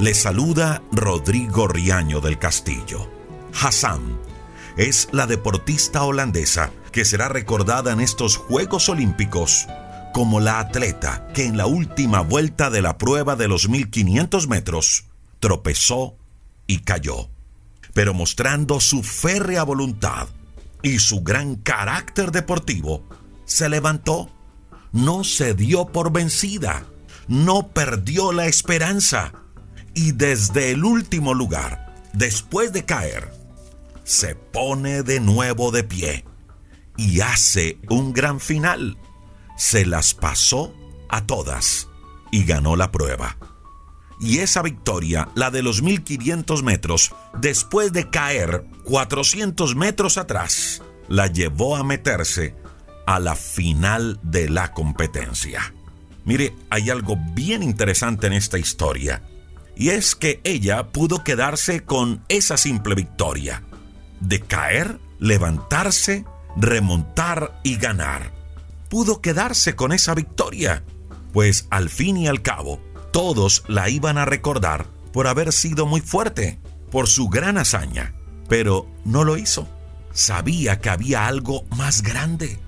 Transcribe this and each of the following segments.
Le saluda Rodrigo Riaño del Castillo. Hassan es la deportista holandesa que será recordada en estos Juegos Olímpicos como la atleta que en la última vuelta de la prueba de los 1500 metros tropezó y cayó, pero mostrando su férrea voluntad y su gran carácter deportivo, se levantó, no se dio por vencida, no perdió la esperanza y desde el último lugar, después de caer, se pone de nuevo de pie y hace un gran final. Se las pasó a todas y ganó la prueba. Y esa victoria, la de los 1500 metros, después de caer 400 metros atrás, la llevó a meterse a la final de la competencia. Mire, hay algo bien interesante en esta historia, y es que ella pudo quedarse con esa simple victoria, de caer, levantarse, remontar y ganar. Pudo quedarse con esa victoria, pues al fin y al cabo, todos la iban a recordar por haber sido muy fuerte, por su gran hazaña, pero no lo hizo. Sabía que había algo más grande.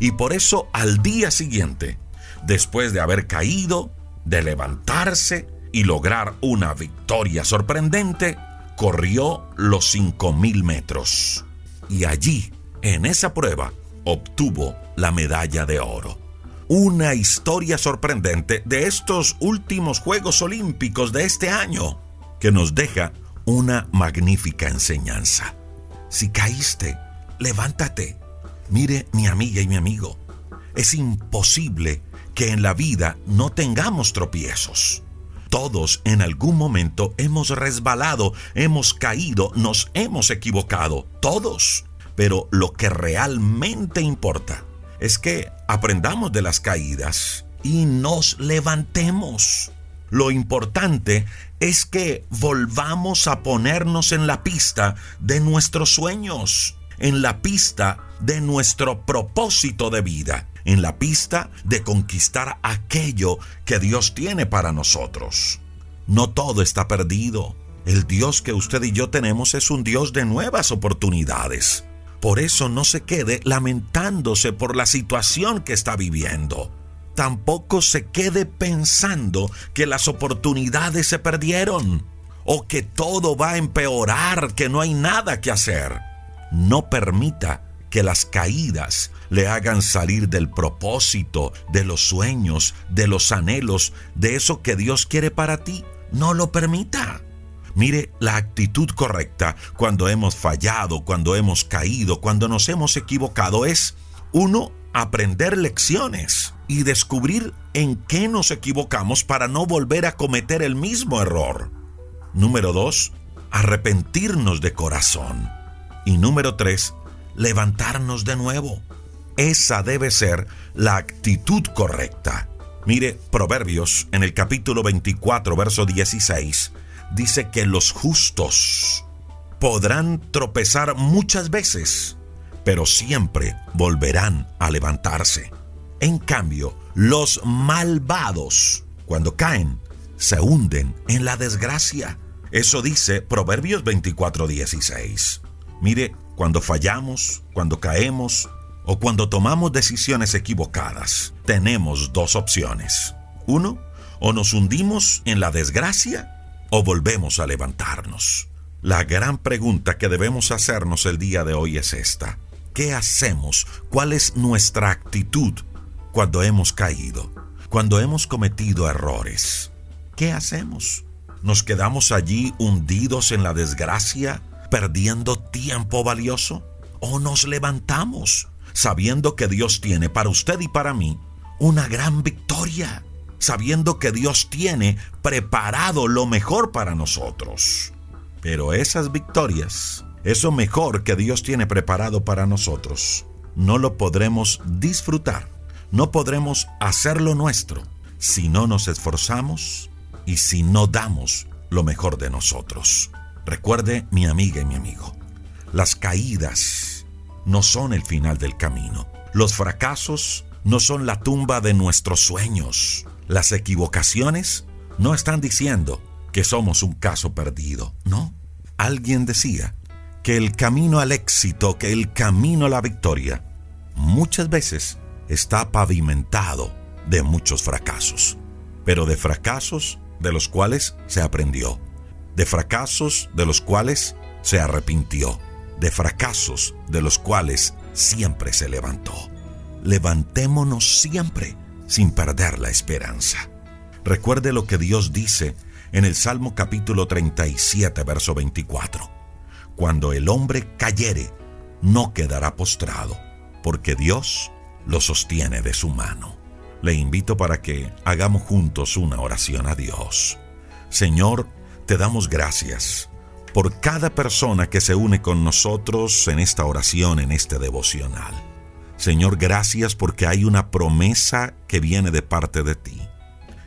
Y por eso al día siguiente, después de haber caído, de levantarse y lograr una victoria sorprendente, corrió los 5.000 metros. Y allí, en esa prueba, obtuvo la medalla de oro. Una historia sorprendente de estos últimos Juegos Olímpicos de este año, que nos deja una magnífica enseñanza. Si caíste, levántate. Mire, mi amiga y mi amigo, es imposible que en la vida no tengamos tropiezos. Todos en algún momento hemos resbalado, hemos caído, nos hemos equivocado, todos. Pero lo que realmente importa es que aprendamos de las caídas y nos levantemos. Lo importante es que volvamos a ponernos en la pista de nuestros sueños, en la pista de nuestro propósito de vida en la pista de conquistar aquello que Dios tiene para nosotros. No todo está perdido. El Dios que usted y yo tenemos es un Dios de nuevas oportunidades. Por eso no se quede lamentándose por la situación que está viviendo. Tampoco se quede pensando que las oportunidades se perdieron o que todo va a empeorar, que no hay nada que hacer. No permita que las caídas le hagan salir del propósito, de los sueños, de los anhelos, de eso que Dios quiere para ti. No lo permita. Mire, la actitud correcta cuando hemos fallado, cuando hemos caído, cuando nos hemos equivocado es, uno, aprender lecciones y descubrir en qué nos equivocamos para no volver a cometer el mismo error. Número dos, arrepentirnos de corazón. Y número tres, levantarnos de nuevo. Esa debe ser la actitud correcta. Mire, Proverbios en el capítulo 24, verso 16, dice que los justos podrán tropezar muchas veces, pero siempre volverán a levantarse. En cambio, los malvados, cuando caen, se hunden en la desgracia. Eso dice Proverbios 24, 16. Mire, cuando fallamos, cuando caemos o cuando tomamos decisiones equivocadas, tenemos dos opciones. Uno, o nos hundimos en la desgracia o volvemos a levantarnos. La gran pregunta que debemos hacernos el día de hoy es esta. ¿Qué hacemos? ¿Cuál es nuestra actitud cuando hemos caído? Cuando hemos cometido errores. ¿Qué hacemos? ¿Nos quedamos allí hundidos en la desgracia? Perdiendo tiempo valioso? ¿O nos levantamos sabiendo que Dios tiene para usted y para mí una gran victoria? Sabiendo que Dios tiene preparado lo mejor para nosotros. Pero esas victorias, eso mejor que Dios tiene preparado para nosotros, no lo podremos disfrutar, no podremos hacerlo nuestro si no nos esforzamos y si no damos lo mejor de nosotros. Recuerde, mi amiga y mi amigo, las caídas no son el final del camino. Los fracasos no son la tumba de nuestros sueños. Las equivocaciones no están diciendo que somos un caso perdido, no. Alguien decía que el camino al éxito, que el camino a la victoria, muchas veces está pavimentado de muchos fracasos, pero de fracasos de los cuales se aprendió, de fracasos de los cuales se arrepintió, de fracasos de los cuales siempre se levantó. Levantémonos siempre sin perder la esperanza. Recuerde lo que Dios dice en el Salmo capítulo 37, verso 24. Cuando el hombre cayere, no quedará postrado, porque Dios lo sostiene de su mano. Le invito para que hagamos juntos una oración a Dios. Señor, te damos gracias por cada persona que se une con nosotros en esta oración, en este devocional. Señor, gracias porque hay una promesa que viene de parte de ti.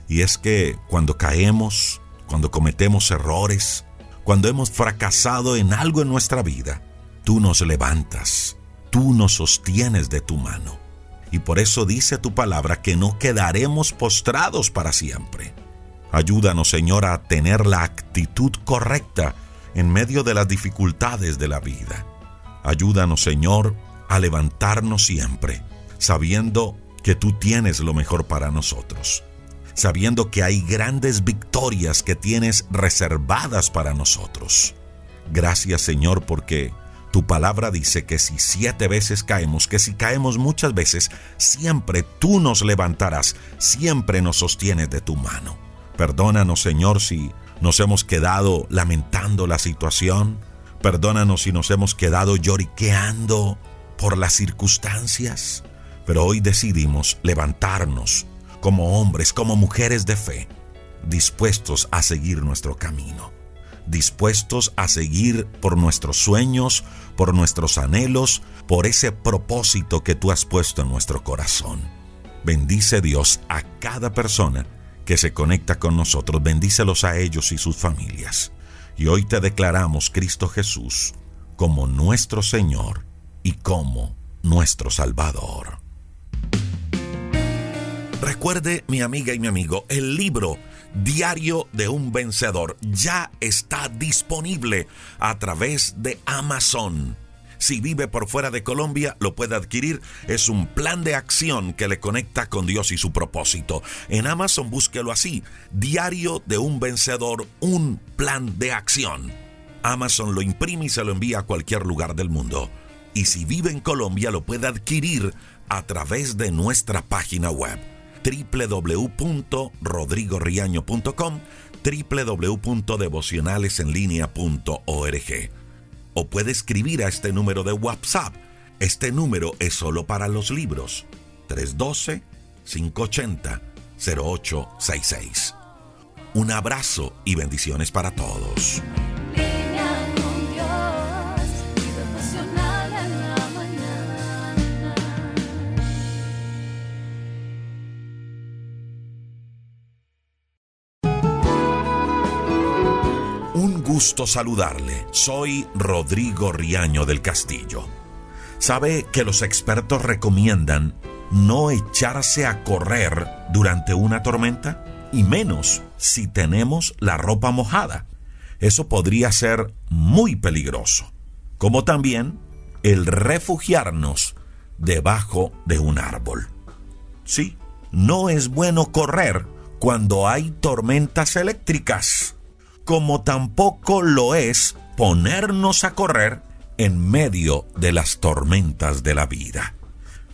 Y es que cuando caemos, cuando cometemos errores, cuando hemos fracasado en algo en nuestra vida, tú nos levantas, tú nos sostienes de tu mano. Y por eso dice tu palabra que no quedaremos postrados para siempre. Ayúdanos, Señor, a tener la actitud correcta en medio de las dificultades de la vida. Ayúdanos, Señor, a levantarnos siempre, sabiendo que tú tienes lo mejor para nosotros sabiendo que hay grandes victorias que tienes reservadas para nosotros. Gracias Señor porque tu palabra dice que si siete veces caemos, que si caemos muchas veces, siempre tú nos levantarás, siempre nos sostienes de tu mano. Perdónanos Señor si nos hemos quedado lamentando la situación. Perdónanos si nos hemos quedado lloriqueando por las circunstancias. Pero hoy decidimos levantarnos como hombres, como mujeres de fe, dispuestos a seguir nuestro camino, dispuestos a seguir por nuestros sueños, por nuestros anhelos, por ese propósito que tú has puesto en nuestro corazón. Bendice Dios a cada persona que se conecta con nosotros, bendícelos a ellos y sus familias. Y hoy te declaramos Cristo Jesús como nuestro Señor y como nuestro Salvador. Recuerde, mi amiga y mi amigo, el libro Diario de un Vencedor ya está disponible a través de Amazon. Si vive por fuera de Colombia, lo puede adquirir. Es un plan de acción que le conecta con Dios y su propósito. En Amazon búsquelo así, Diario de un Vencedor, un plan de acción. Amazon lo imprime y se lo envía a cualquier lugar del mundo. Y si vive en Colombia, lo puede adquirir a través de nuestra página web www.rodrigoriaño.com, www.devocionalesenlinea.org. O puede escribir a este número de WhatsApp. Este número es solo para los libros. 312-580-0866. Un abrazo y bendiciones para todos. Gusto saludarle. Soy Rodrigo Riaño del Castillo. ¿Sabe que los expertos recomiendan no echarse a correr durante una tormenta? Y menos si tenemos la ropa mojada. Eso podría ser muy peligroso. Como también el refugiarnos debajo de un árbol. Sí, no es bueno correr cuando hay tormentas eléctricas como tampoco lo es ponernos a correr en medio de las tormentas de la vida.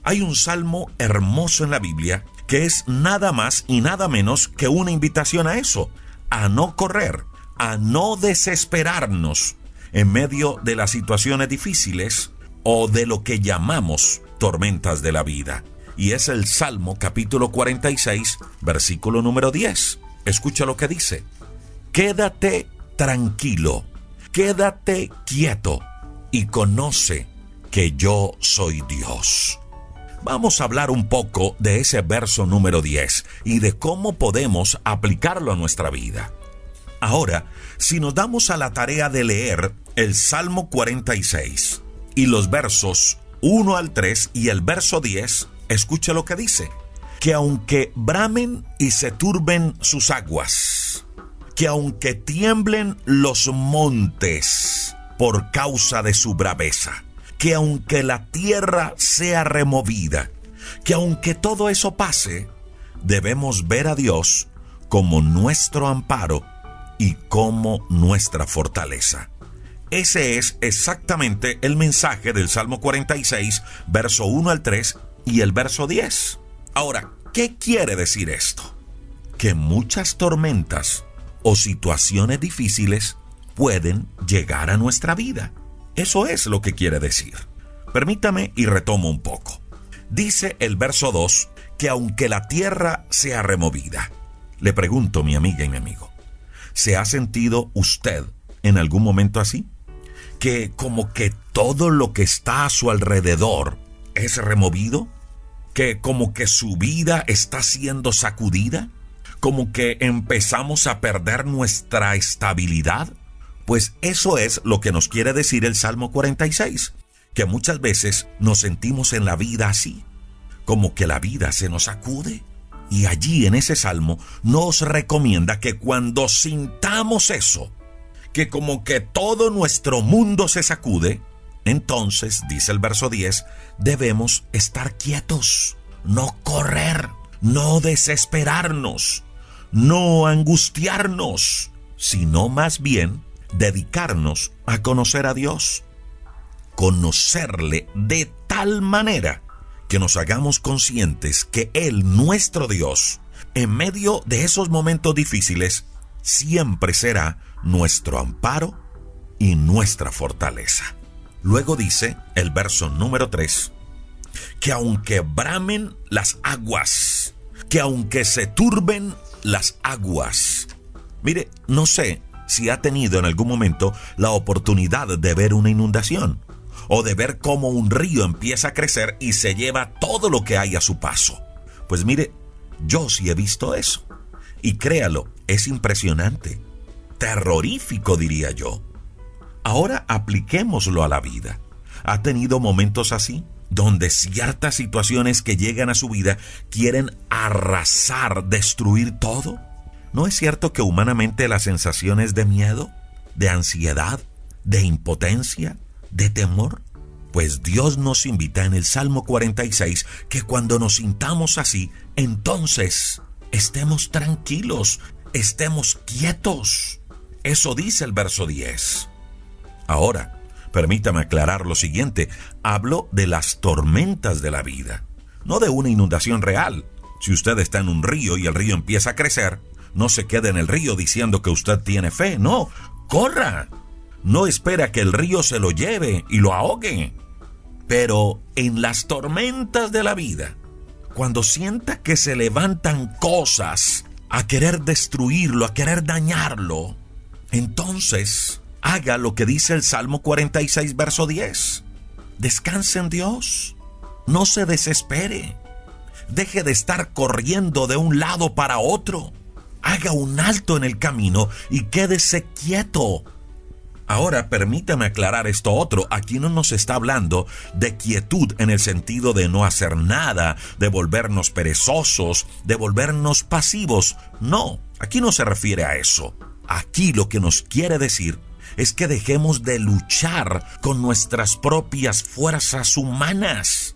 Hay un salmo hermoso en la Biblia que es nada más y nada menos que una invitación a eso, a no correr, a no desesperarnos en medio de las situaciones difíciles o de lo que llamamos tormentas de la vida. Y es el Salmo capítulo 46, versículo número 10. Escucha lo que dice quédate tranquilo, quédate quieto y conoce que yo soy Dios. Vamos a hablar un poco de ese verso número 10 y de cómo podemos aplicarlo a nuestra vida. Ahora, si nos damos a la tarea de leer el Salmo 46 y los versos 1 al 3 y el verso 10, escuche lo que dice, que aunque bramen y se turben sus aguas, que aunque tiemblen los montes por causa de su braveza, que aunque la tierra sea removida, que aunque todo eso pase, debemos ver a Dios como nuestro amparo y como nuestra fortaleza. Ese es exactamente el mensaje del Salmo 46, verso 1 al 3 y el verso 10. Ahora, ¿qué quiere decir esto? Que muchas tormentas o situaciones difíciles pueden llegar a nuestra vida. Eso es lo que quiere decir. Permítame y retomo un poco. Dice el verso 2 que aunque la tierra sea removida, le pregunto mi amiga y mi amigo, ¿se ha sentido usted en algún momento así? que como que todo lo que está a su alrededor es removido, que como que su vida está siendo sacudida, como que empezamos a perder nuestra estabilidad. Pues eso es lo que nos quiere decir el Salmo 46, que muchas veces nos sentimos en la vida así, como que la vida se nos sacude. Y allí en ese salmo nos recomienda que cuando sintamos eso, que como que todo nuestro mundo se sacude, entonces, dice el verso 10, debemos estar quietos, no correr, no desesperarnos, no angustiarnos, sino más bien dedicarnos a conocer a Dios, conocerle de tal manera que nos hagamos conscientes que Él, nuestro Dios, en medio de esos momentos difíciles, siempre será nuestro amparo y nuestra fortaleza. Luego dice el verso número 3, que aunque bramen las aguas, que aunque se turben las aguas. Mire, no sé si ha tenido en algún momento la oportunidad de ver una inundación o de ver cómo un río empieza a crecer y se lleva todo lo que hay a su paso. Pues mire, yo sí he visto eso. Y créalo, es impresionante terrorífico, diría yo. Ahora apliquémoslo a la vida. ¿Ha tenido momentos así? Donde ciertas situaciones que llegan a su vida quieren arrasar, destruir todo. ¿No es cierto que humanamente las sensaciones de miedo, de ansiedad, de impotencia, de temor? Pues Dios nos invita en el Salmo 46 que cuando nos sintamos así, entonces estemos tranquilos, estemos quietos. Eso dice el verso 10. Ahora, permítame aclarar lo siguiente. Hablo de las tormentas de la vida, no de una inundación real. Si usted está en un río y el río empieza a crecer, no se quede en el río diciendo que usted tiene fe, no, corra. No espera que el río se lo lleve y lo ahogue. Pero en las tormentas de la vida, cuando sienta que se levantan cosas a querer destruirlo, a querer dañarlo, entonces haga lo que dice el Salmo 46, verso 10. Descanse en Dios. No se desespere. Deje de estar corriendo de un lado para otro. Haga un alto en el camino y quédese quieto. Ahora permítame aclarar esto otro. Aquí no nos está hablando de quietud en el sentido de no hacer nada, de volvernos perezosos, de volvernos pasivos. No, aquí no se refiere a eso. Aquí lo que nos quiere decir es que dejemos de luchar con nuestras propias fuerzas humanas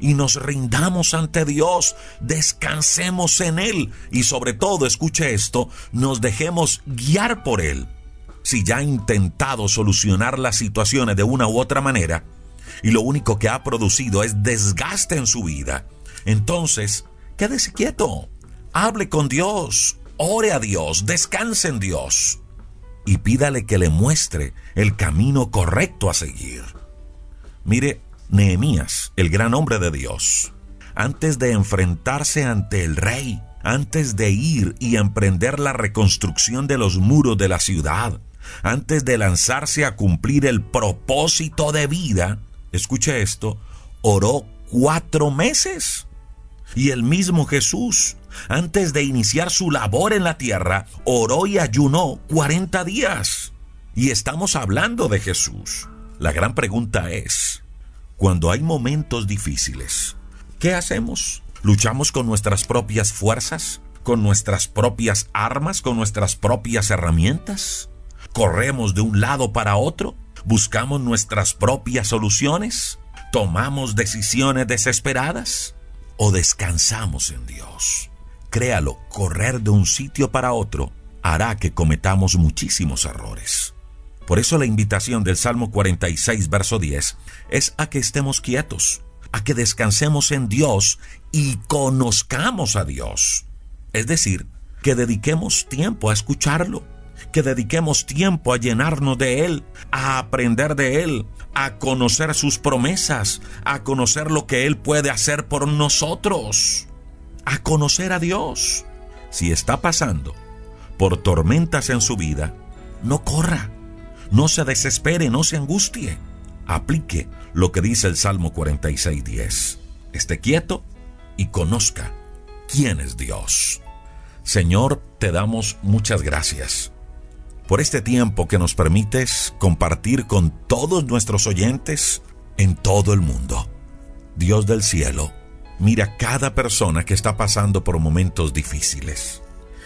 y nos rindamos ante Dios, descansemos en Él y sobre todo, escuche esto, nos dejemos guiar por Él. Si ya ha intentado solucionar las situaciones de una u otra manera y lo único que ha producido es desgaste en su vida, entonces quédese quieto, hable con Dios, ore a Dios, descanse en Dios y pídale que le muestre el camino correcto a seguir. Mire, Nehemías, el gran hombre de Dios, antes de enfrentarse ante el rey, antes de ir y emprender la reconstrucción de los muros de la ciudad, antes de lanzarse a cumplir el propósito de vida, escuche esto, oró cuatro meses. Y el mismo Jesús antes de iniciar su labor en la tierra, oró y ayunó 40 días. Y estamos hablando de Jesús. La gran pregunta es, cuando hay momentos difíciles, ¿qué hacemos? ¿Luchamos con nuestras propias fuerzas? con nuestras propias armas, con nuestras propias herramientas? ¿Corremos de un lado para otro? ¿Buscamos nuestras propias soluciones? ¿Tomamos decisiones desesperadas? ¿O descansamos en Dios? Créalo, correr de un sitio para otro hará que cometamos muchísimos errores. Por eso la invitación del Salmo 46, verso 10, es a que estemos quietos, a que descansemos en Dios y conozcamos a Dios. Es decir, que dediquemos tiempo a escucharlo, que dediquemos tiempo a llenarnos de Él, a aprender de Él, a conocer sus promesas, a conocer lo que Él puede hacer por nosotros, a conocer a Dios. Si está pasando por tormentas en su vida, no corra, no se desespere, no se angustie. Aplique lo que dice el Salmo 46.10. Esté quieto y conozca quién es Dios. Señor, te damos muchas gracias por este tiempo que nos permites compartir con todos nuestros oyentes en todo el mundo. Dios del cielo, mira cada persona que está pasando por momentos difíciles.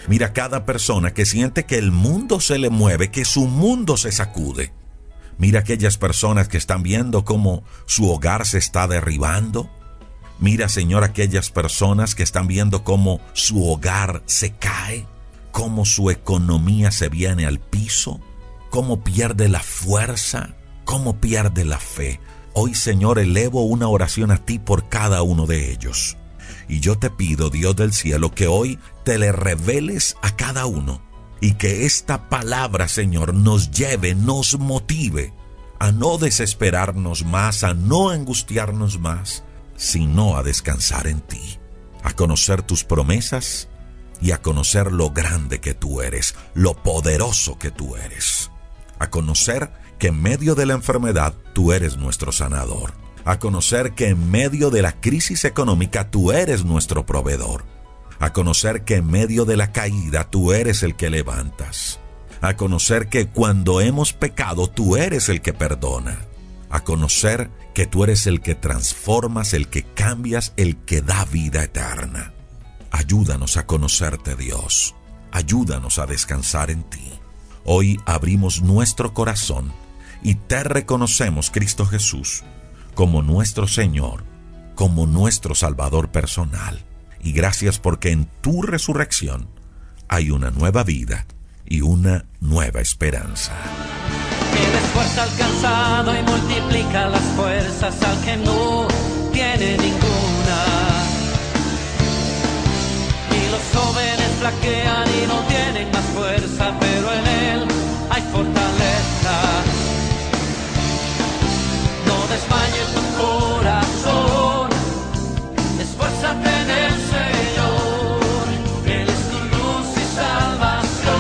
Mira cada persona que siente que el mundo se le mueve, que su mundo se sacude. Mira aquellas personas que están viendo cómo su hogar se está derribando. Mira, Señor, aquellas personas que están viendo cómo su hogar se cae, cómo su economía se viene al piso, cómo pierde la fuerza, cómo pierde la fe. Hoy, Señor, elevo una oración a ti por cada uno de ellos. Y yo te pido, Dios del cielo, que hoy te le reveles a cada uno y que esta palabra, Señor, nos lleve, nos motive a no desesperarnos más, a no angustiarnos más, sino a descansar en ti, a conocer tus promesas y a conocer lo grande que tú eres, lo poderoso que tú eres, a conocer en medio de la enfermedad tú eres nuestro sanador. A conocer que en medio de la crisis económica tú eres nuestro proveedor, a conocer que en medio de la caída tú eres el que levantas, a conocer que cuando hemos pecado tú eres el que perdona, a conocer que tú eres el que transformas, el que cambias, el que da vida eterna. Ayúdanos a conocerte Dios, ayúdanos a descansar en ti. Hoy abrimos nuestro corazón y te reconocemos, Cristo Jesús, como nuestro Señor, como nuestro Salvador personal. Y gracias porque en tu resurrección hay una nueva vida y una nueva esperanza. fuerza alcanzado y multiplica las fuerzas al que no tiene ninguna. Y los jóvenes flaquean y no tienen más fuerza, pero en él hay fortaleza tu corazón. Esfuérzate en el Señor, Él es tu luz y salvación.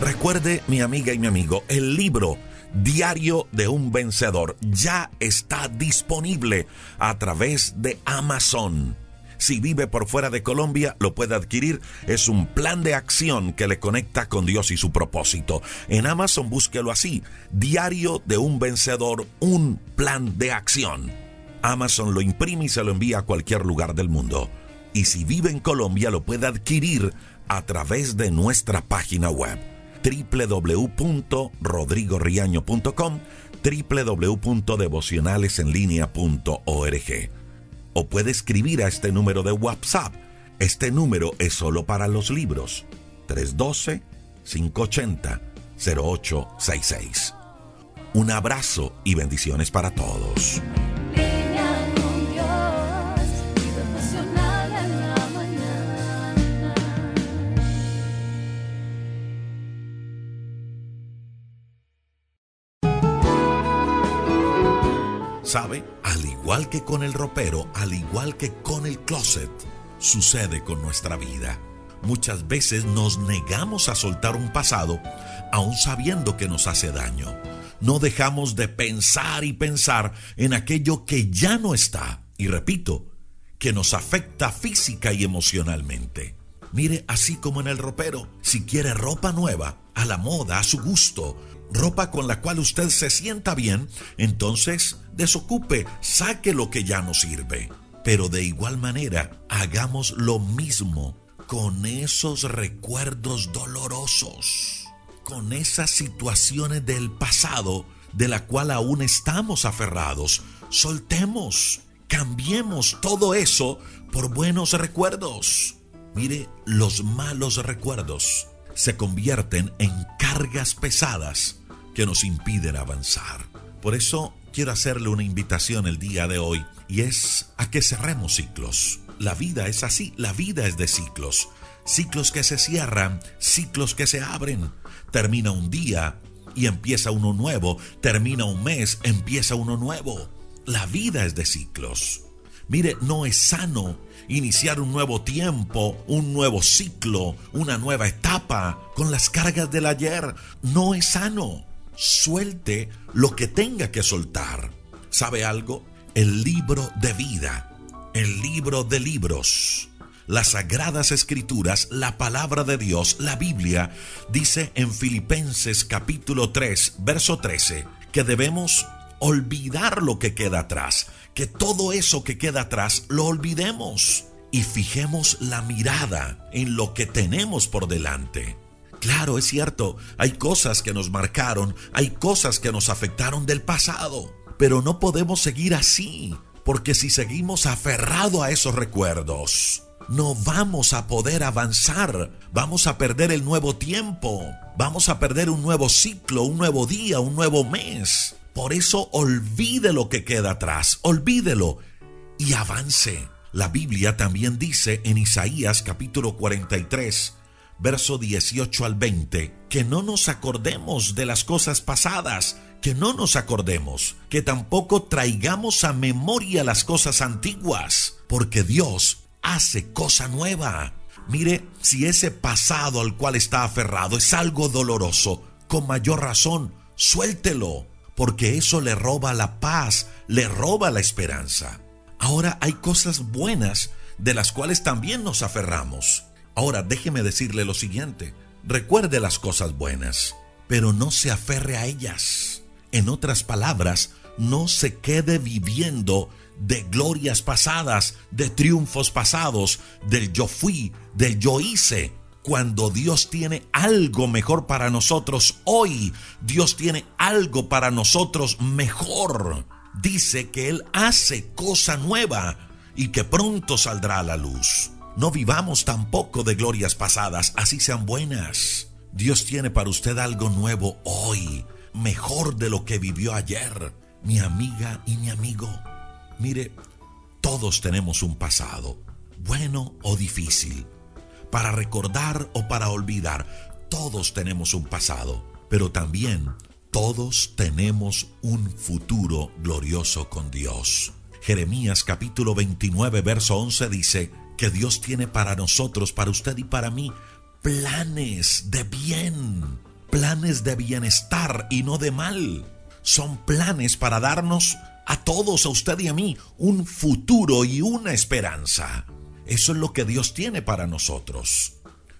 Recuerde, mi amiga y mi amigo, el libro Diario de un Vencedor ya está disponible a través de Amazon. Si vive por fuera de Colombia, lo puede adquirir. Es un plan de acción que le conecta con Dios y su propósito. En Amazon búsquelo así. Diario de un vencedor, un plan de acción. Amazon lo imprime y se lo envía a cualquier lugar del mundo. Y si vive en Colombia, lo puede adquirir a través de nuestra página web www.rodrigoriaño.com www.devocionalesenlinea.org o puede escribir a este número de WhatsApp. Este número es solo para los libros. 312-580-0866. Un abrazo y bendiciones para todos. ¿Sabe? Al igual que con el ropero, al igual que con el closet, sucede con nuestra vida. Muchas veces nos negamos a soltar un pasado, aun sabiendo que nos hace daño. No dejamos de pensar y pensar en aquello que ya no está. Y repito, que nos afecta física y emocionalmente. Mire, así como en el ropero, si quiere ropa nueva, a la moda, a su gusto, ropa con la cual usted se sienta bien, entonces desocupe, saque lo que ya no sirve. Pero de igual manera, hagamos lo mismo con esos recuerdos dolorosos, con esas situaciones del pasado de la cual aún estamos aferrados. Soltemos, cambiemos todo eso por buenos recuerdos. Mire, los malos recuerdos se convierten en cargas pesadas que nos impiden avanzar. Por eso quiero hacerle una invitación el día de hoy y es a que cerremos ciclos. La vida es así, la vida es de ciclos. Ciclos que se cierran, ciclos que se abren. Termina un día y empieza uno nuevo, termina un mes, empieza uno nuevo. La vida es de ciclos. Mire, no es sano iniciar un nuevo tiempo, un nuevo ciclo, una nueva etapa con las cargas del ayer. No es sano. Suelte lo que tenga que soltar. ¿Sabe algo? El libro de vida, el libro de libros, las sagradas escrituras, la palabra de Dios, la Biblia, dice en Filipenses capítulo 3, verso 13, que debemos olvidar lo que queda atrás que todo eso que queda atrás lo olvidemos y fijemos la mirada en lo que tenemos por delante. Claro, es cierto, hay cosas que nos marcaron, hay cosas que nos afectaron del pasado, pero no podemos seguir así, porque si seguimos aferrado a esos recuerdos, no vamos a poder avanzar, vamos a perder el nuevo tiempo, vamos a perder un nuevo ciclo, un nuevo día, un nuevo mes. Por eso olvide lo que queda atrás, olvídelo y avance. La Biblia también dice en Isaías capítulo 43, verso 18 al 20, que no nos acordemos de las cosas pasadas, que no nos acordemos, que tampoco traigamos a memoria las cosas antiguas, porque Dios hace cosa nueva. Mire, si ese pasado al cual está aferrado es algo doloroso, con mayor razón, suéltelo porque eso le roba la paz, le roba la esperanza. Ahora hay cosas buenas de las cuales también nos aferramos. Ahora déjeme decirle lo siguiente, recuerde las cosas buenas, pero no se aferre a ellas. En otras palabras, no se quede viviendo de glorias pasadas, de triunfos pasados, del yo fui, del yo hice, cuando Dios tiene algo mejor para nosotros hoy. Dios tiene algo para nosotros mejor. Dice que Él hace cosa nueva y que pronto saldrá a la luz. No vivamos tampoco de glorias pasadas, así sean buenas. Dios tiene para usted algo nuevo hoy, mejor de lo que vivió ayer, mi amiga y mi amigo. Mire, todos tenemos un pasado, bueno o difícil para recordar o para olvidar. Todos tenemos un pasado, pero también todos tenemos un futuro glorioso con Dios. Jeremías capítulo 29, verso 11 dice que Dios tiene para nosotros, para usted y para mí, planes de bien, planes de bienestar y no de mal. Son planes para darnos a todos, a usted y a mí, un futuro y una esperanza. Eso es lo que Dios tiene para nosotros.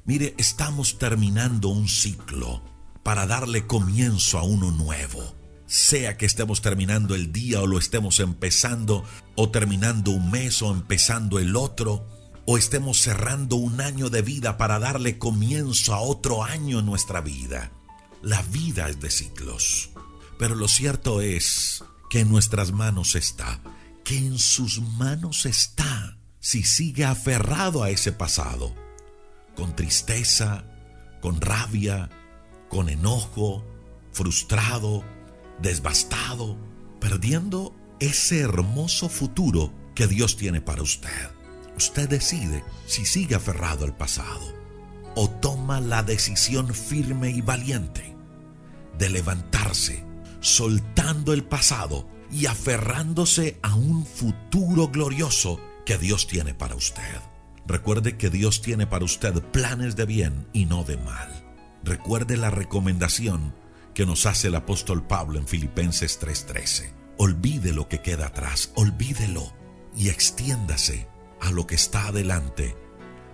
Mire, estamos terminando un ciclo para darle comienzo a uno nuevo. Sea que estemos terminando el día o lo estemos empezando, o terminando un mes o empezando el otro, o estemos cerrando un año de vida para darle comienzo a otro año en nuestra vida. La vida es de ciclos. Pero lo cierto es que en nuestras manos está, que en sus manos está si sigue aferrado a ese pasado, con tristeza, con rabia, con enojo, frustrado, desbastado, perdiendo ese hermoso futuro que Dios tiene para usted. Usted decide si sigue aferrado al pasado o toma la decisión firme y valiente de levantarse, soltando el pasado y aferrándose a un futuro glorioso que Dios tiene para usted. Recuerde que Dios tiene para usted planes de bien y no de mal. Recuerde la recomendación que nos hace el apóstol Pablo en Filipenses 3:13. Olvide lo que queda atrás, olvídelo y extiéndase a lo que está adelante,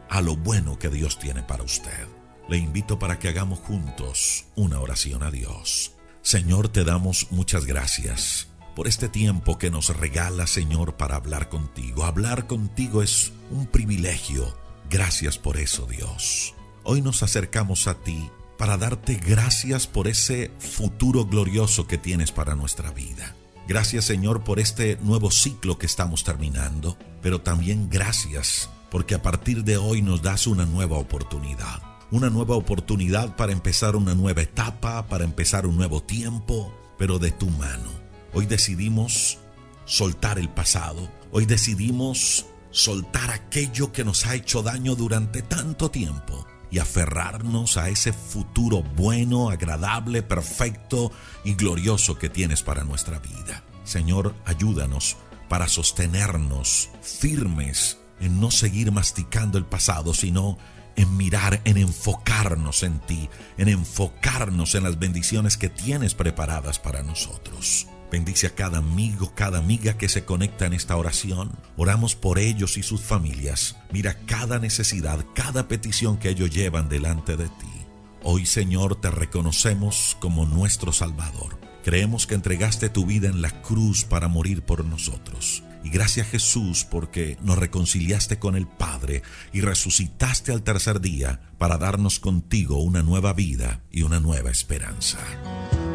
a lo bueno que Dios tiene para usted. Le invito para que hagamos juntos una oración a Dios. Señor, te damos muchas gracias por este tiempo que nos regala, Señor, para hablar contigo. Hablar contigo es un privilegio. Gracias por eso, Dios. Hoy nos acercamos a ti para darte gracias por ese futuro glorioso que tienes para nuestra vida. Gracias Señor por este nuevo ciclo que estamos terminando, pero también gracias porque a partir de hoy nos das una nueva oportunidad. Una nueva oportunidad para empezar una nueva etapa, para empezar un nuevo tiempo, pero de tu mano. Hoy decidimos soltar el pasado. Hoy decidimos soltar aquello que nos ha hecho daño durante tanto tiempo y aferrarnos a ese futuro bueno, agradable, perfecto y glorioso que tienes para nuestra vida. Señor, ayúdanos para sostenernos firmes en no seguir masticando el pasado, sino en mirar, en enfocarnos en ti, en enfocarnos en las bendiciones que tienes preparadas para nosotros. Bendice a cada amigo, cada amiga que se conecta en esta oración. Oramos por ellos y sus familias. Mira cada necesidad, cada petición que ellos llevan delante de ti. Hoy, Señor, te reconocemos como nuestro Salvador. Creemos que entregaste tu vida en la cruz para morir por nosotros. Y gracias Jesús porque nos reconciliaste con el Padre y resucitaste al tercer día para darnos contigo una nueva vida y una nueva esperanza.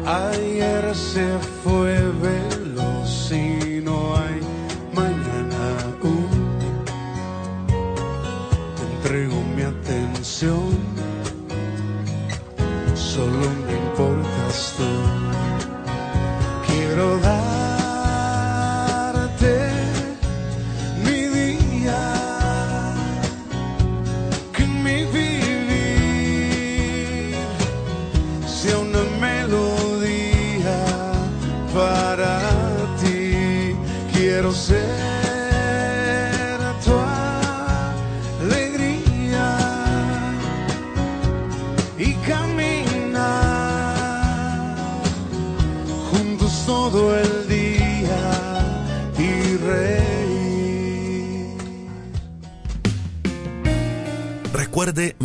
Ayer se fue veloz y no hay mañana aún. Te entrego mi atención, solo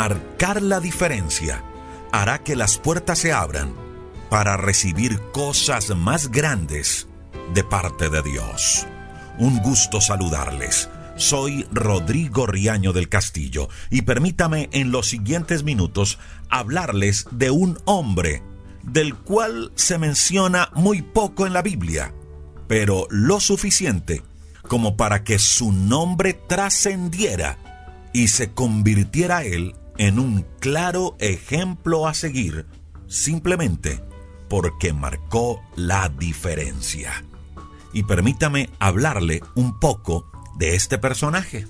Marcar la diferencia hará que las puertas se abran para recibir cosas más grandes de parte de Dios. Un gusto saludarles. Soy Rodrigo Riaño del Castillo y permítame en los siguientes minutos hablarles de un hombre del cual se menciona muy poco en la Biblia, pero lo suficiente como para que su nombre trascendiera y se convirtiera él en un claro ejemplo a seguir, simplemente porque marcó la diferencia. Y permítame hablarle un poco de este personaje.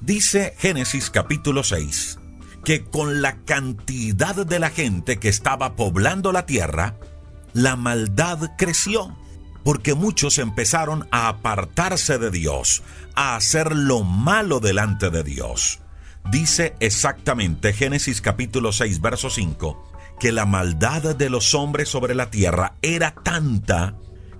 Dice Génesis capítulo 6 que con la cantidad de la gente que estaba poblando la tierra, la maldad creció, porque muchos empezaron a apartarse de Dios, a hacer lo malo delante de Dios. Dice exactamente Génesis capítulo 6, verso 5, que la maldad de los hombres sobre la tierra era tanta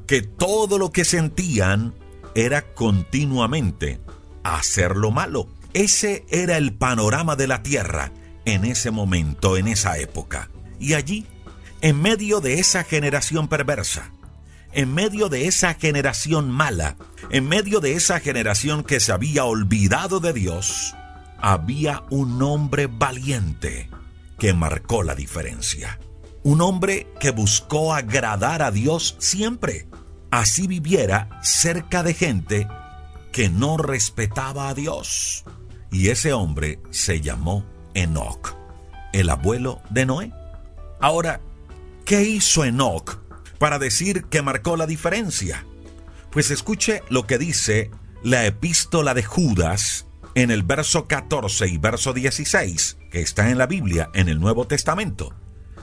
que todo lo que sentían era continuamente hacer lo malo. Ese era el panorama de la tierra en ese momento, en esa época. Y allí, en medio de esa generación perversa, en medio de esa generación mala, en medio de esa generación que se había olvidado de Dios, había un hombre valiente que marcó la diferencia. Un hombre que buscó agradar a Dios siempre. Así viviera cerca de gente que no respetaba a Dios. Y ese hombre se llamó Enoch, el abuelo de Noé. Ahora, ¿qué hizo Enoch para decir que marcó la diferencia? Pues escuche lo que dice la epístola de Judas en el verso 14 y verso 16, que está en la Biblia en el Nuevo Testamento.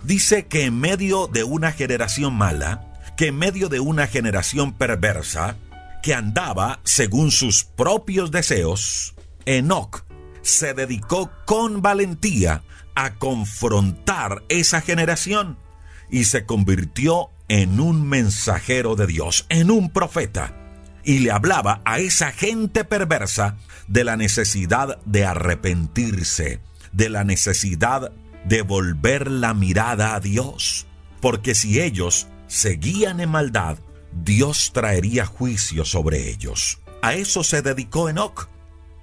Dice que en medio de una generación mala, que en medio de una generación perversa, que andaba según sus propios deseos, Enoch se dedicó con valentía a confrontar esa generación y se convirtió en un mensajero de Dios, en un profeta, y le hablaba a esa gente perversa de la necesidad de arrepentirse, de la necesidad de volver la mirada a Dios, porque si ellos seguían en maldad, Dios traería juicio sobre ellos. A eso se dedicó Enoch,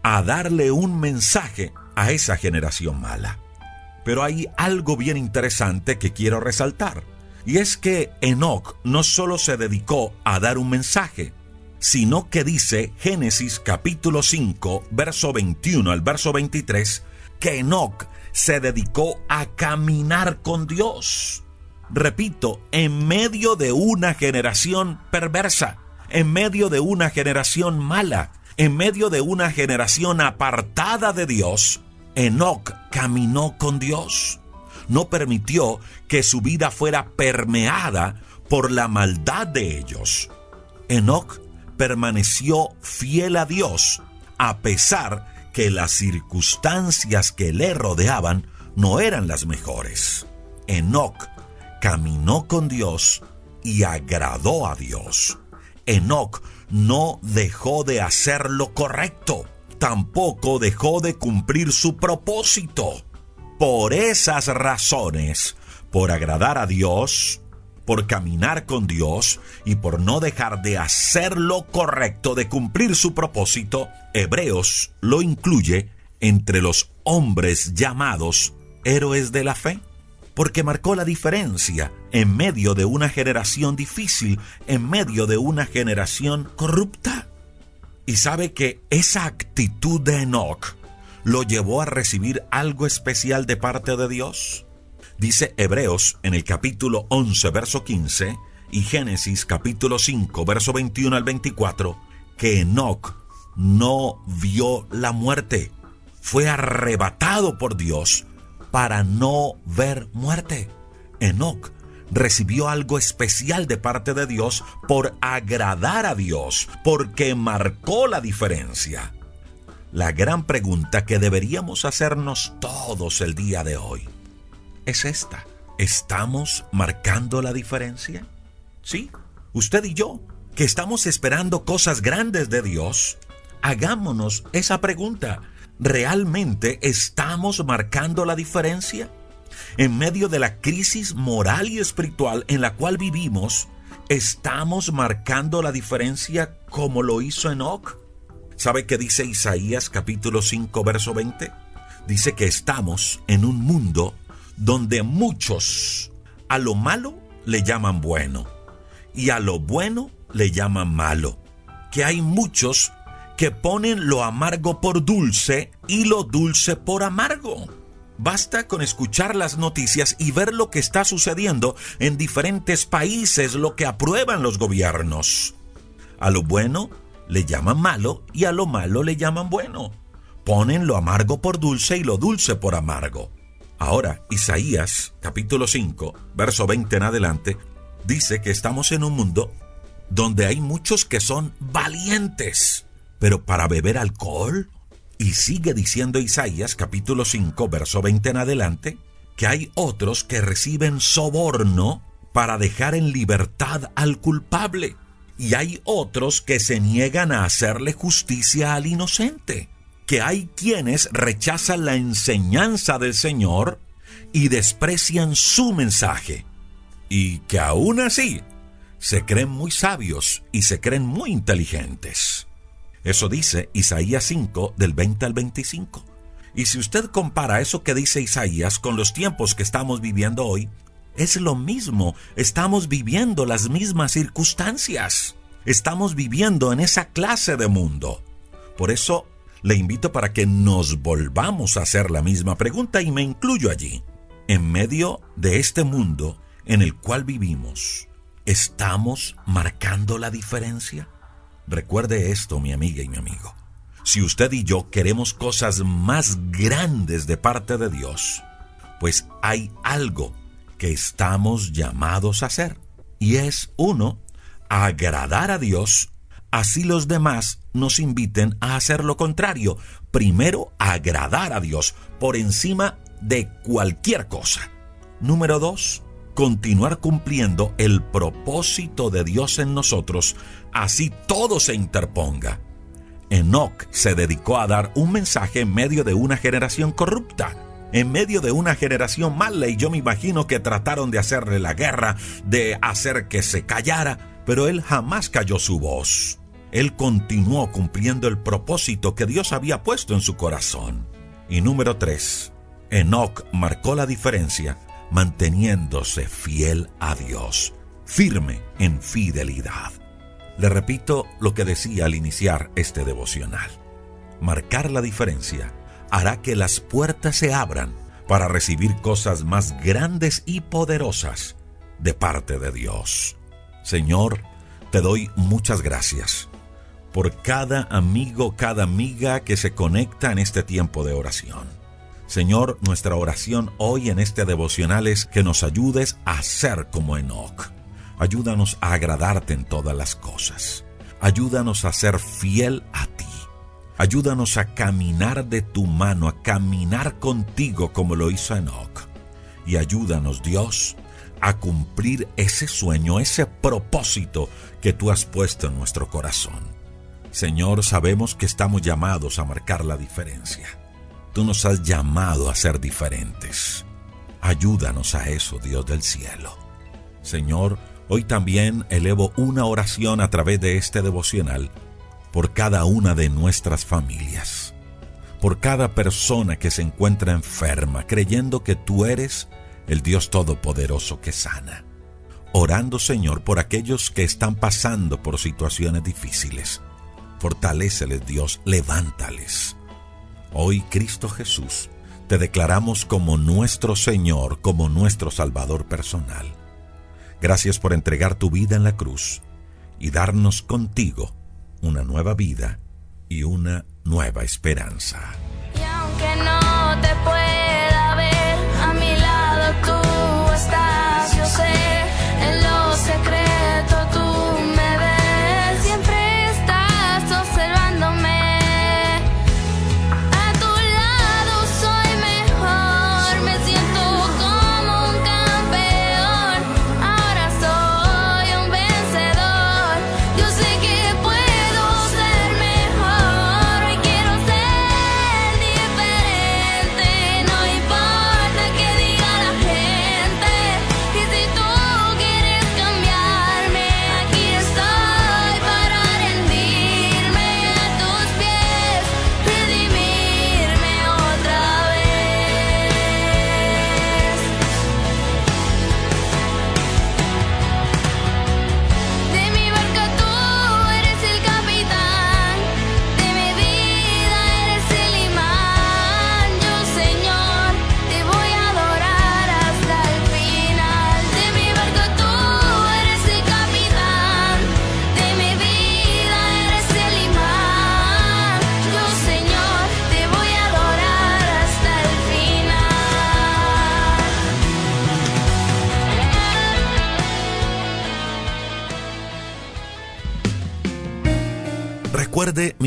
a darle un mensaje a esa generación mala. Pero hay algo bien interesante que quiero resaltar. Y es que Enoch no solo se dedicó a dar un mensaje, sino que dice Génesis capítulo 5, verso 21 al verso 23, que Enoch se dedicó a caminar con Dios. Repito, en medio de una generación perversa, en medio de una generación mala, en medio de una generación apartada de Dios, Enoch caminó con Dios no permitió que su vida fuera permeada por la maldad de ellos. Enoch permaneció fiel a Dios a pesar que las circunstancias que le rodeaban no eran las mejores. Enoch caminó con Dios y agradó a Dios. Enoch no dejó de hacer lo correcto, tampoco dejó de cumplir su propósito. Por esas razones, por agradar a Dios, por caminar con Dios y por no dejar de hacer lo correcto, de cumplir su propósito, Hebreos lo incluye entre los hombres llamados héroes de la fe, porque marcó la diferencia en medio de una generación difícil, en medio de una generación corrupta. Y sabe que esa actitud de Enoch lo llevó a recibir algo especial de parte de Dios? Dice Hebreos en el capítulo 11, verso 15 y Génesis capítulo 5, verso 21 al 24, que Enoch no vio la muerte, fue arrebatado por Dios para no ver muerte. Enoch recibió algo especial de parte de Dios por agradar a Dios, porque marcó la diferencia la gran pregunta que deberíamos hacernos todos el día de hoy es esta. ¿Estamos marcando la diferencia? Sí, usted y yo, que estamos esperando cosas grandes de Dios, hagámonos esa pregunta. ¿Realmente estamos marcando la diferencia? En medio de la crisis moral y espiritual en la cual vivimos, ¿estamos marcando la diferencia como lo hizo Enoch? ¿Sabe qué dice Isaías capítulo 5 verso 20? Dice que estamos en un mundo donde muchos a lo malo le llaman bueno y a lo bueno le llaman malo. Que hay muchos que ponen lo amargo por dulce y lo dulce por amargo. Basta con escuchar las noticias y ver lo que está sucediendo en diferentes países, lo que aprueban los gobiernos. A lo bueno le llaman malo y a lo malo le llaman bueno. Ponen lo amargo por dulce y lo dulce por amargo. Ahora, Isaías capítulo 5, verso 20 en adelante, dice que estamos en un mundo donde hay muchos que son valientes, pero para beber alcohol. Y sigue diciendo Isaías capítulo 5, verso 20 en adelante, que hay otros que reciben soborno para dejar en libertad al culpable y hay otros que se niegan a hacerle justicia al inocente, que hay quienes rechazan la enseñanza del Señor y desprecian su mensaje, y que aún así se creen muy sabios y se creen muy inteligentes. Eso dice Isaías 5 del 20 al 25. Y si usted compara eso que dice Isaías con los tiempos que estamos viviendo hoy, es lo mismo, estamos viviendo las mismas circunstancias. Estamos viviendo en esa clase de mundo. Por eso le invito para que nos volvamos a hacer la misma pregunta y me incluyo allí. En medio de este mundo en el cual vivimos, ¿estamos marcando la diferencia? Recuerde esto, mi amiga y mi amigo. Si usted y yo queremos cosas más grandes de parte de Dios, pues hay algo que estamos llamados a hacer. Y es uno, agradar a Dios, así los demás nos inviten a hacer lo contrario. Primero, agradar a Dios por encima de cualquier cosa. Número dos, continuar cumpliendo el propósito de Dios en nosotros, así todo se interponga. Enoch se dedicó a dar un mensaje en medio de una generación corrupta, en medio de una generación mala, y yo me imagino que trataron de hacerle la guerra, de hacer que se callara, pero él jamás cayó su voz. Él continuó cumpliendo el propósito que Dios había puesto en su corazón. Y número 3. Enoch marcó la diferencia manteniéndose fiel a Dios, firme en fidelidad. Le repito lo que decía al iniciar este devocional. Marcar la diferencia hará que las puertas se abran para recibir cosas más grandes y poderosas de parte de Dios. Señor, te doy muchas gracias por cada amigo, cada amiga que se conecta en este tiempo de oración. Señor, nuestra oración hoy en este devocional es que nos ayudes a ser como Enoch Ayúdanos a agradarte en todas las cosas. Ayúdanos a ser fiel a ti. Ayúdanos a caminar de tu mano, a caminar contigo como lo hizo Enoch. Y ayúdanos, Dios, a cumplir ese sueño, ese propósito que tú has puesto en nuestro corazón. Señor, sabemos que estamos llamados a marcar la diferencia. Tú nos has llamado a ser diferentes. Ayúdanos a eso, Dios del cielo. Señor, Hoy también elevo una oración a través de este devocional por cada una de nuestras familias, por cada persona que se encuentra enferma, creyendo que tú eres el Dios Todopoderoso que sana. Orando, Señor, por aquellos que están pasando por situaciones difíciles. Fortaléceles, Dios, levántales. Hoy, Cristo Jesús, te declaramos como nuestro Señor, como nuestro Salvador personal. Gracias por entregar tu vida en la cruz y darnos contigo una nueva vida y una nueva esperanza. Y aunque no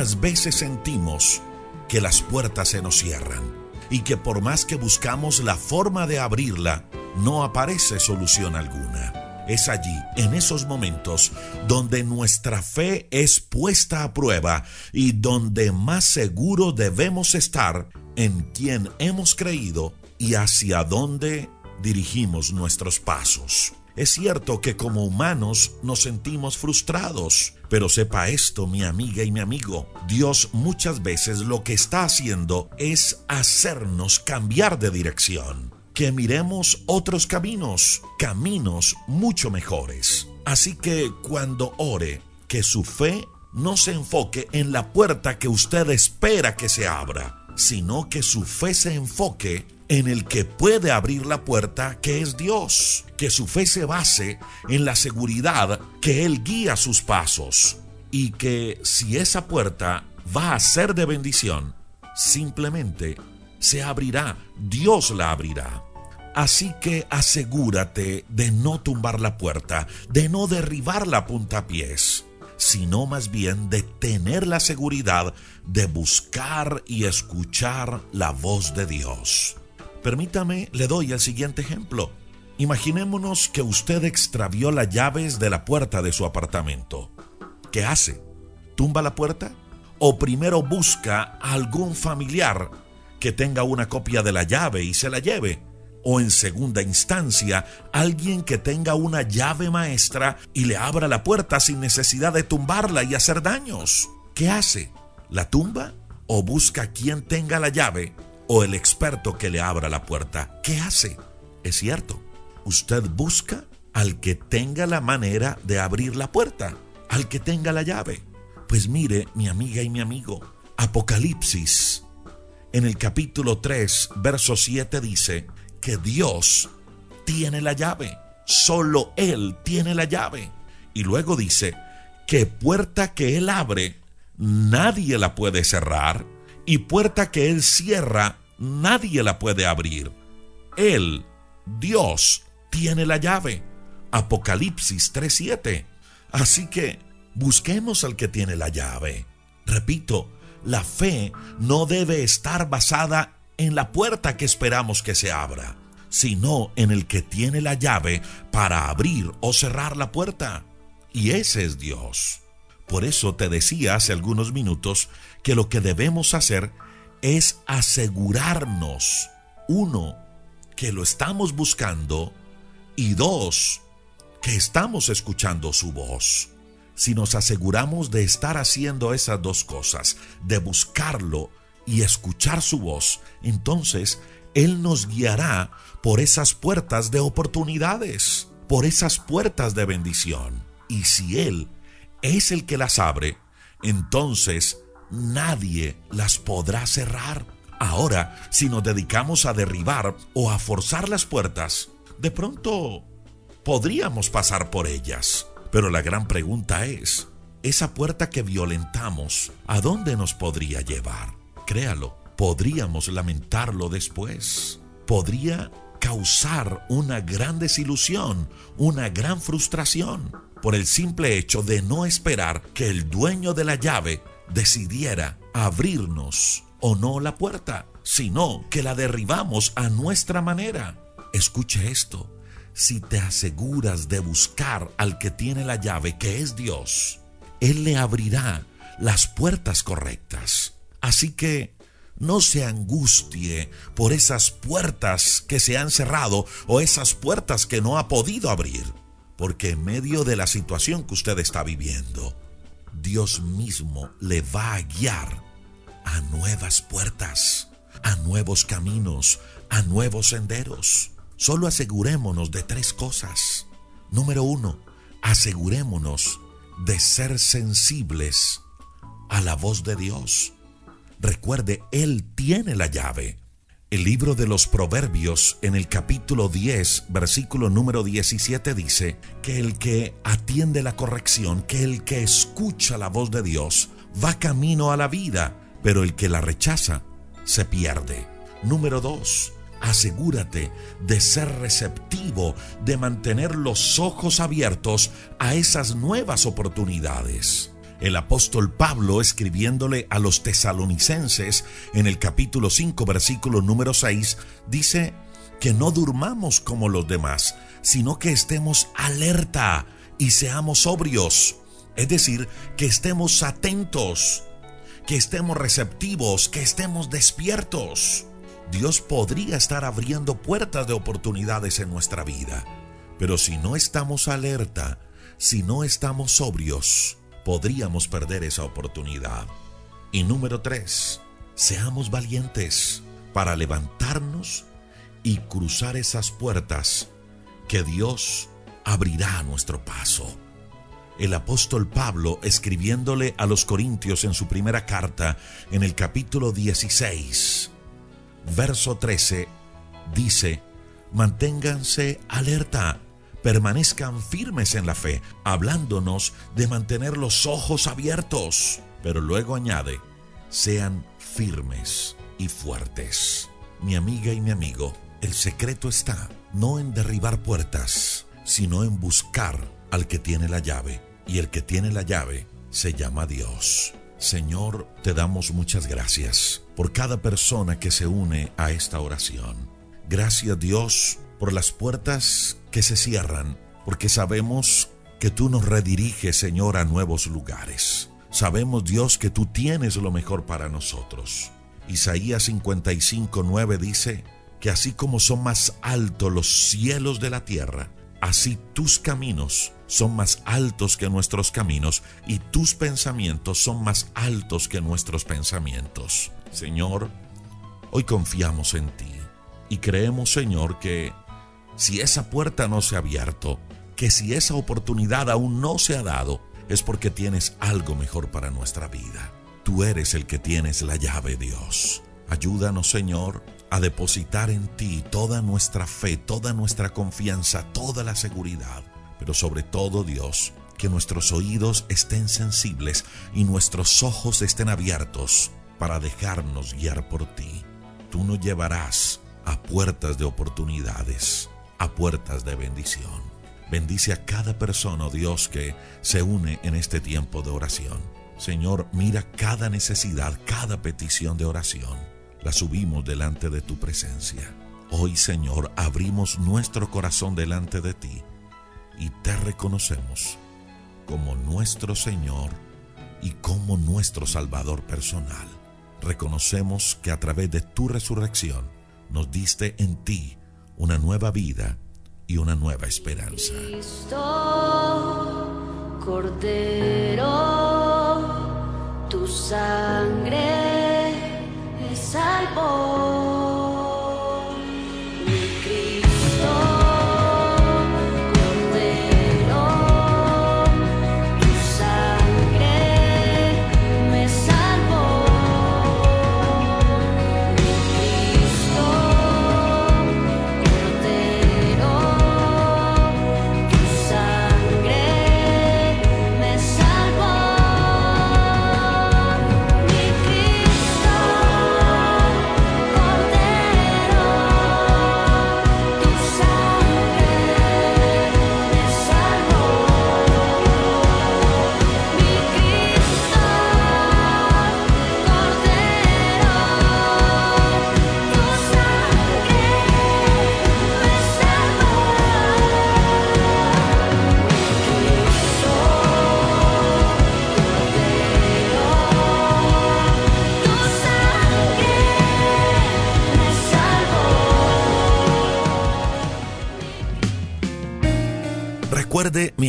Algunas veces sentimos que las puertas se nos cierran y que por más que buscamos la forma de abrirla, no aparece solución alguna. Es allí, en esos momentos, donde nuestra fe es puesta a prueba y donde más seguro debemos estar en quien hemos creído y hacia dónde dirigimos nuestros pasos. Es cierto que como humanos nos sentimos frustrados, pero sepa esto, mi amiga y mi amigo, Dios muchas veces lo que está haciendo es hacernos cambiar de dirección, que miremos otros caminos, caminos mucho mejores. Así que cuando ore, que su fe no se enfoque en la puerta que usted espera que se abra, sino que su fe se enfoque en el que puede abrir la puerta, que es Dios. Que su fe se base en la seguridad que Él guía sus pasos y que si esa puerta va a ser de bendición, simplemente se abrirá, Dios la abrirá. Así que asegúrate de no tumbar la puerta, de no derribarla a puntapiés, sino más bien de tener la seguridad de buscar y escuchar la voz de Dios. Permítame, le doy el siguiente ejemplo. Imaginémonos que usted extravió las llaves de la puerta de su apartamento. ¿Qué hace? ¿Tumba la puerta? ¿O primero busca a algún familiar que tenga una copia de la llave y se la lleve? ¿O en segunda instancia, alguien que tenga una llave maestra y le abra la puerta sin necesidad de tumbarla y hacer daños? ¿Qué hace? ¿La tumba? ¿O busca quien tenga la llave o el experto que le abra la puerta. ¿Qué hace? Es cierto, usted busca al que tenga la manera de abrir la puerta, al que tenga la llave. Pues mire, mi amiga y mi amigo, Apocalipsis, en el capítulo 3, verso 7 dice que Dios tiene la llave, solo Él tiene la llave. Y luego dice que puerta que Él abre, nadie la puede cerrar, y puerta que Él cierra, nadie la puede abrir. Él, Dios, tiene la llave. Apocalipsis 3:7. Así que busquemos al que tiene la llave. Repito, la fe no debe estar basada en la puerta que esperamos que se abra, sino en el que tiene la llave para abrir o cerrar la puerta. Y ese es Dios. Por eso te decía hace algunos minutos que lo que debemos hacer es asegurarnos, uno, que lo estamos buscando y dos, que estamos escuchando su voz. Si nos aseguramos de estar haciendo esas dos cosas, de buscarlo y escuchar su voz, entonces Él nos guiará por esas puertas de oportunidades, por esas puertas de bendición. Y si Él es el que las abre, entonces nadie las podrá cerrar. Ahora, si nos dedicamos a derribar o a forzar las puertas, de pronto podríamos pasar por ellas. Pero la gran pregunta es, esa puerta que violentamos, ¿a dónde nos podría llevar? Créalo, podríamos lamentarlo después. Podría causar una gran desilusión, una gran frustración, por el simple hecho de no esperar que el dueño de la llave decidiera abrirnos o no la puerta, sino que la derribamos a nuestra manera. Escuche esto, si te aseguras de buscar al que tiene la llave, que es Dios, Él le abrirá las puertas correctas. Así que no se angustie por esas puertas que se han cerrado o esas puertas que no ha podido abrir, porque en medio de la situación que usted está viviendo, Dios mismo le va a guiar a nuevas puertas, a nuevos caminos, a nuevos senderos. Solo asegurémonos de tres cosas. Número uno, asegurémonos de ser sensibles a la voz de Dios. Recuerde, Él tiene la llave. El libro de los Proverbios en el capítulo 10, versículo número 17 dice que el que atiende la corrección, que el que escucha la voz de Dios, va camino a la vida, pero el que la rechaza se pierde. Número 2. Asegúrate de ser receptivo, de mantener los ojos abiertos a esas nuevas oportunidades. El apóstol Pablo, escribiéndole a los tesalonicenses en el capítulo 5, versículo número 6, dice que no durmamos como los demás, sino que estemos alerta y seamos sobrios. Es decir, que estemos atentos, que estemos receptivos, que estemos despiertos. Dios podría estar abriendo puertas de oportunidades en nuestra vida, pero si no estamos alerta, si no estamos sobrios, podríamos perder esa oportunidad. Y número tres, seamos valientes para levantarnos y cruzar esas puertas que Dios abrirá a nuestro paso. El apóstol Pablo, escribiéndole a los Corintios en su primera carta, en el capítulo 16, verso 13, dice, manténganse alerta permanezcan firmes en la fe, hablándonos de mantener los ojos abiertos. Pero luego añade, sean firmes y fuertes. Mi amiga y mi amigo, el secreto está no en derribar puertas, sino en buscar al que tiene la llave. Y el que tiene la llave se llama Dios. Señor, te damos muchas gracias por cada persona que se une a esta oración. Gracias Dios por las puertas que se cierran, porque sabemos que tú nos rediriges, Señor, a nuevos lugares. Sabemos, Dios, que tú tienes lo mejor para nosotros. Isaías 55, 9 dice que así como son más altos los cielos de la tierra, así tus caminos son más altos que nuestros caminos y tus pensamientos son más altos que nuestros pensamientos. Señor, hoy confiamos en ti y creemos, Señor, que si esa puerta no se ha abierto, que si esa oportunidad aún no se ha dado, es porque tienes algo mejor para nuestra vida. Tú eres el que tienes la llave, Dios. Ayúdanos, Señor, a depositar en ti toda nuestra fe, toda nuestra confianza, toda la seguridad. Pero sobre todo, Dios, que nuestros oídos estén sensibles y nuestros ojos estén abiertos para dejarnos guiar por ti. Tú nos llevarás a puertas de oportunidades a puertas de bendición. Bendice a cada persona, oh Dios, que se une en este tiempo de oración. Señor, mira cada necesidad, cada petición de oración. La subimos delante de tu presencia. Hoy, Señor, abrimos nuestro corazón delante de ti y te reconocemos como nuestro Señor y como nuestro Salvador personal. Reconocemos que a través de tu resurrección nos diste en ti una nueva vida y una nueva esperanza. Cristo, Cordero, tu sangre me salvó.